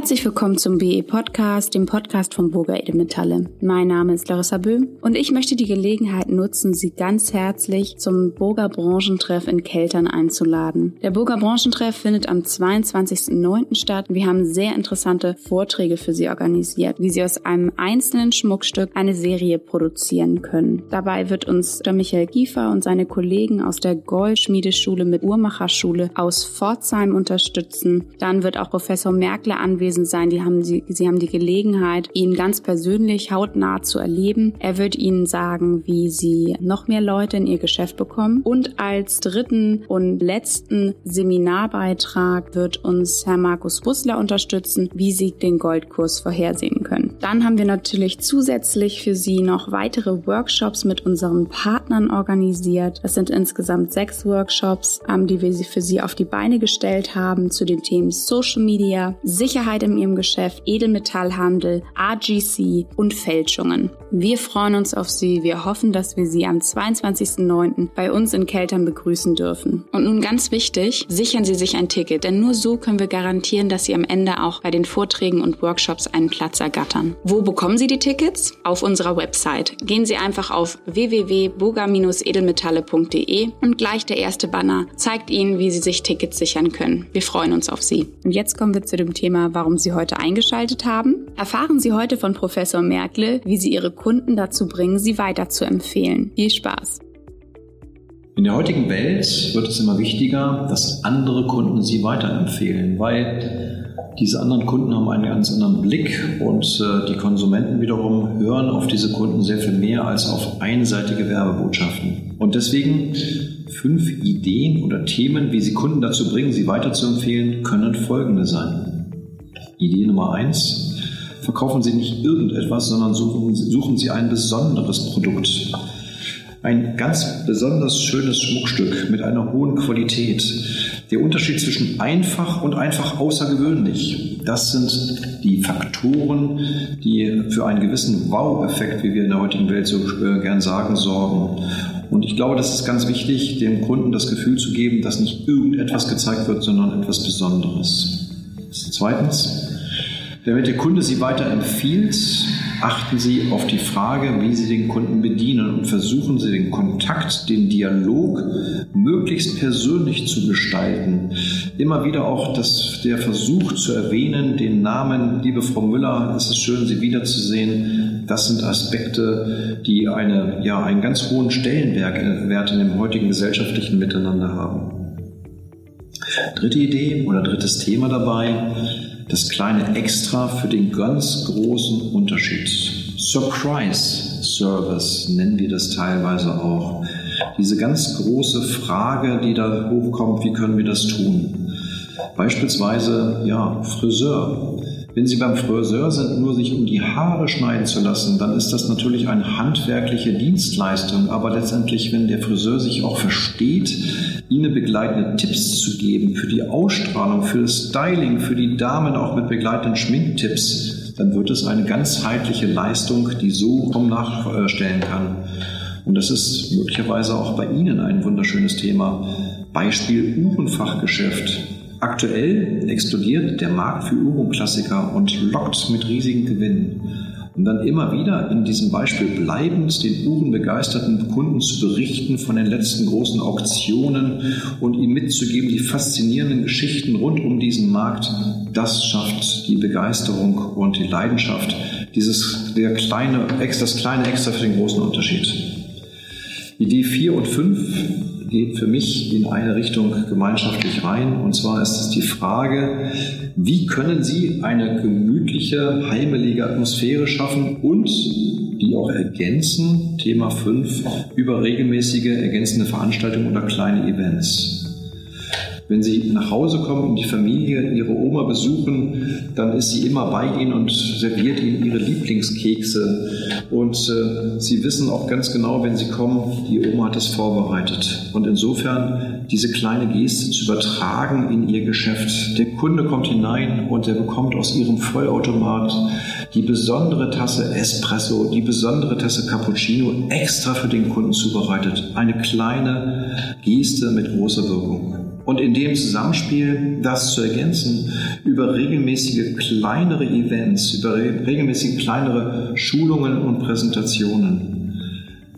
Herzlich willkommen zum BE Podcast, dem Podcast von Burger Edelmetalle. Mein Name ist Larissa Böhm und ich möchte die Gelegenheit nutzen, Sie ganz herzlich zum Burger Branchentreff in Keltern einzuladen. Der Burger Branchentreff findet am 22.09. statt. Wir haben sehr interessante Vorträge für Sie organisiert, wie Sie aus einem einzelnen Schmuckstück eine Serie produzieren können. Dabei wird uns der Michael Giefer und seine Kollegen aus der Goldschmiedeschule mit Uhrmacherschule aus Pforzheim unterstützen. Dann wird auch Professor Merkle anwesend anwesend sein. Die haben sie, sie haben die Gelegenheit, ihn ganz persönlich hautnah zu erleben. Er wird ihnen sagen, wie sie noch mehr Leute in ihr Geschäft bekommen. Und als dritten und letzten Seminarbeitrag wird uns Herr Markus Bussler unterstützen, wie sie den Goldkurs vorhersehen können. Dann haben wir natürlich zusätzlich für Sie noch weitere Workshops mit unseren Partnern organisiert. Das sind insgesamt sechs Workshops, ähm, die wir für Sie auf die Beine gestellt haben zu den Themen Social Media, Sicherheit in ihrem Geschäft, Edelmetallhandel, RGC und Fälschungen. Wir freuen uns auf Sie. Wir hoffen, dass wir Sie am 22.09. bei uns in Keltern begrüßen dürfen. Und nun ganz wichtig, sichern Sie sich ein Ticket, denn nur so können wir garantieren, dass Sie am Ende auch bei den Vorträgen und Workshops einen Platz ergattern. Wo bekommen Sie die Tickets? Auf unserer Website. Gehen Sie einfach auf www.boga-edelmetalle.de und gleich der erste Banner zeigt Ihnen, wie Sie sich Tickets sichern können. Wir freuen uns auf Sie. Und jetzt kommen wir zu dem Thema, warum Sie heute eingeschaltet haben. Erfahren Sie heute von Professor Merkle, wie Sie Ihre Kunden dazu bringen, Sie weiterzuempfehlen. Viel Spaß! In der heutigen Welt wird es immer wichtiger, dass andere Kunden Sie weiterempfehlen, weil diese anderen Kunden haben einen ganz anderen Blick und äh, die Konsumenten wiederum hören auf diese Kunden sehr viel mehr als auf einseitige Werbebotschaften. Und deswegen fünf Ideen oder Themen, wie Sie Kunden dazu bringen, Sie weiterzuempfehlen, können folgende sein. Idee Nummer eins. Verkaufen Sie nicht irgendetwas, sondern suchen, suchen Sie ein besonderes Produkt. Ein ganz besonders schönes Schmuckstück mit einer hohen Qualität. Der Unterschied zwischen einfach und einfach außergewöhnlich, das sind die Faktoren, die für einen gewissen Wow-Effekt, wie wir in der heutigen Welt so äh, gern sagen, sorgen. Und ich glaube, das ist ganz wichtig, dem Kunden das Gefühl zu geben, dass nicht irgendetwas gezeigt wird, sondern etwas Besonderes. Zweitens, damit der Kunde Sie weiterempfiehlt, achten Sie auf die Frage, wie Sie den Kunden bedienen und versuchen Sie den Kontakt, den Dialog möglichst persönlich zu gestalten. Immer wieder auch das, der Versuch zu erwähnen, den Namen, liebe Frau Müller, es ist schön, Sie wiederzusehen. Das sind Aspekte, die eine, ja, einen ganz hohen Stellenwert in dem heutigen gesellschaftlichen Miteinander haben. Dritte Idee oder drittes Thema dabei, das kleine Extra für den ganz großen Unterschied. Surprise Service nennen wir das teilweise auch. Diese ganz große Frage, die da hochkommt, wie können wir das tun? Beispielsweise, ja, Friseur. Wenn Sie beim Friseur sind, nur sich um die Haare schneiden zu lassen, dann ist das natürlich eine handwerkliche Dienstleistung. Aber letztendlich, wenn der Friseur sich auch versteht, Ihnen begleitende Tipps zu geben für die Ausstrahlung, für das Styling, für die Damen auch mit begleitenden Schminktipps, dann wird es eine ganzheitliche Leistung, die so kaum nachstellen kann. Und das ist möglicherweise auch bei Ihnen ein wunderschönes Thema. Beispiel Uhrenfachgeschäft. Aktuell explodiert der Markt für Uhrenklassiker und lockt mit riesigen Gewinnen. Und dann immer wieder in diesem Beispiel bleibend den uhrenbegeisterten Kunden zu berichten von den letzten großen Auktionen und ihm mitzugeben die faszinierenden Geschichten rund um diesen Markt, das schafft die Begeisterung und die Leidenschaft. Dieses, der kleine, das kleine Extra für den großen Unterschied. Idee 4 und 5 geht für mich in eine Richtung gemeinschaftlich rein. Und zwar ist es die Frage, wie können Sie eine gemütliche, heimelige Atmosphäre schaffen und die auch ergänzen, Thema 5, über regelmäßige ergänzende Veranstaltungen oder kleine Events. Wenn Sie nach Hause kommen und die Familie Ihre Oma besuchen, dann ist sie immer bei Ihnen und serviert Ihnen Ihre Lieblingskekse. Und äh, Sie wissen auch ganz genau, wenn Sie kommen, die Oma hat es vorbereitet. Und insofern diese kleine Geste zu übertragen in Ihr Geschäft. Der Kunde kommt hinein und er bekommt aus Ihrem Vollautomat die besondere Tasse Espresso, die besondere Tasse Cappuccino extra für den Kunden zubereitet. Eine kleine Geste mit großer Wirkung. Und in dem Zusammenspiel das zu ergänzen über regelmäßige kleinere Events, über regelmäßige kleinere Schulungen und Präsentationen.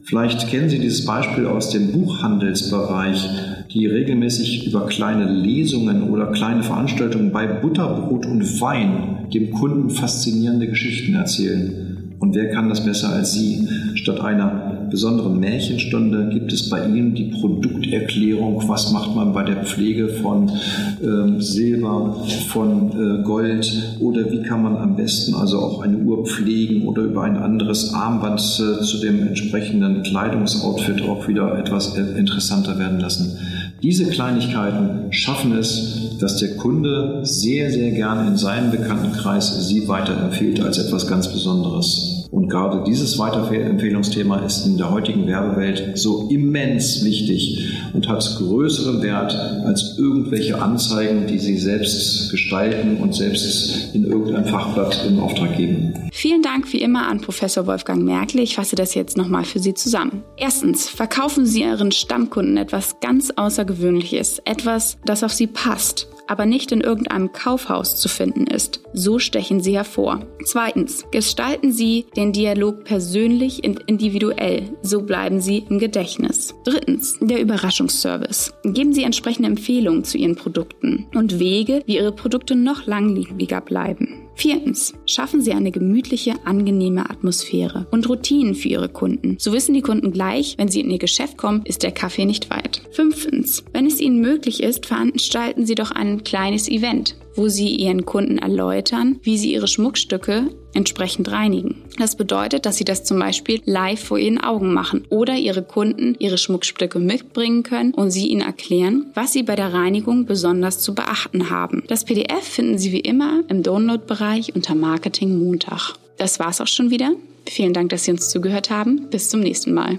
Vielleicht kennen Sie dieses Beispiel aus dem Buchhandelsbereich, die regelmäßig über kleine Lesungen oder kleine Veranstaltungen bei Butterbrot und Wein dem Kunden faszinierende Geschichten erzählen. Und wer kann das besser als Sie? Statt einer besonderen Märchenstunde gibt es bei Ihnen die Produkterklärung, was macht man bei der Pflege von ähm, Silber, von äh, Gold oder wie kann man am besten also auch eine Uhr pflegen oder über ein anderes Armband äh, zu dem entsprechenden Kleidungsoutfit auch wieder etwas äh, interessanter werden lassen. Diese Kleinigkeiten schaffen es, dass der Kunde sehr, sehr gerne in seinem Bekanntenkreis Sie weiterempfiehlt als etwas ganz Besonderes. Und gerade dieses Weiterempfehlungsthema ist in der heutigen Werbewelt so immens wichtig und hat größeren Wert als irgendwelche Anzeigen, die Sie selbst gestalten und selbst in irgendein Fachblatt in Auftrag geben. Vielen Dank wie immer an Professor Wolfgang Merkel. Ich fasse das jetzt nochmal für Sie zusammen. Erstens, verkaufen Sie Ihren Stammkunden etwas ganz Außergewöhnliches, etwas, das auf Sie passt aber nicht in irgendeinem Kaufhaus zu finden ist. So stechen sie hervor. Zweitens, gestalten Sie den Dialog persönlich und individuell. So bleiben Sie im Gedächtnis. Drittens, der Überraschungsservice. Geben Sie entsprechende Empfehlungen zu Ihren Produkten und Wege, wie Ihre Produkte noch langlebiger bleiben. Viertens, schaffen Sie eine gemütliche, angenehme Atmosphäre und Routinen für Ihre Kunden. So wissen die Kunden gleich, wenn sie in Ihr Geschäft kommen, ist der Kaffee nicht weit. Fünftens, wenn es Ihnen möglich ist, veranstalten Sie doch ein kleines Event wo sie ihren Kunden erläutern, wie sie ihre Schmuckstücke entsprechend reinigen. Das bedeutet, dass sie das zum Beispiel live vor ihren Augen machen oder ihre Kunden ihre Schmuckstücke mitbringen können und sie ihnen erklären, was sie bei der Reinigung besonders zu beachten haben. Das PDF finden Sie wie immer im Download-Bereich unter Marketing Montag. Das war's auch schon wieder. Vielen Dank, dass Sie uns zugehört haben. Bis zum nächsten Mal.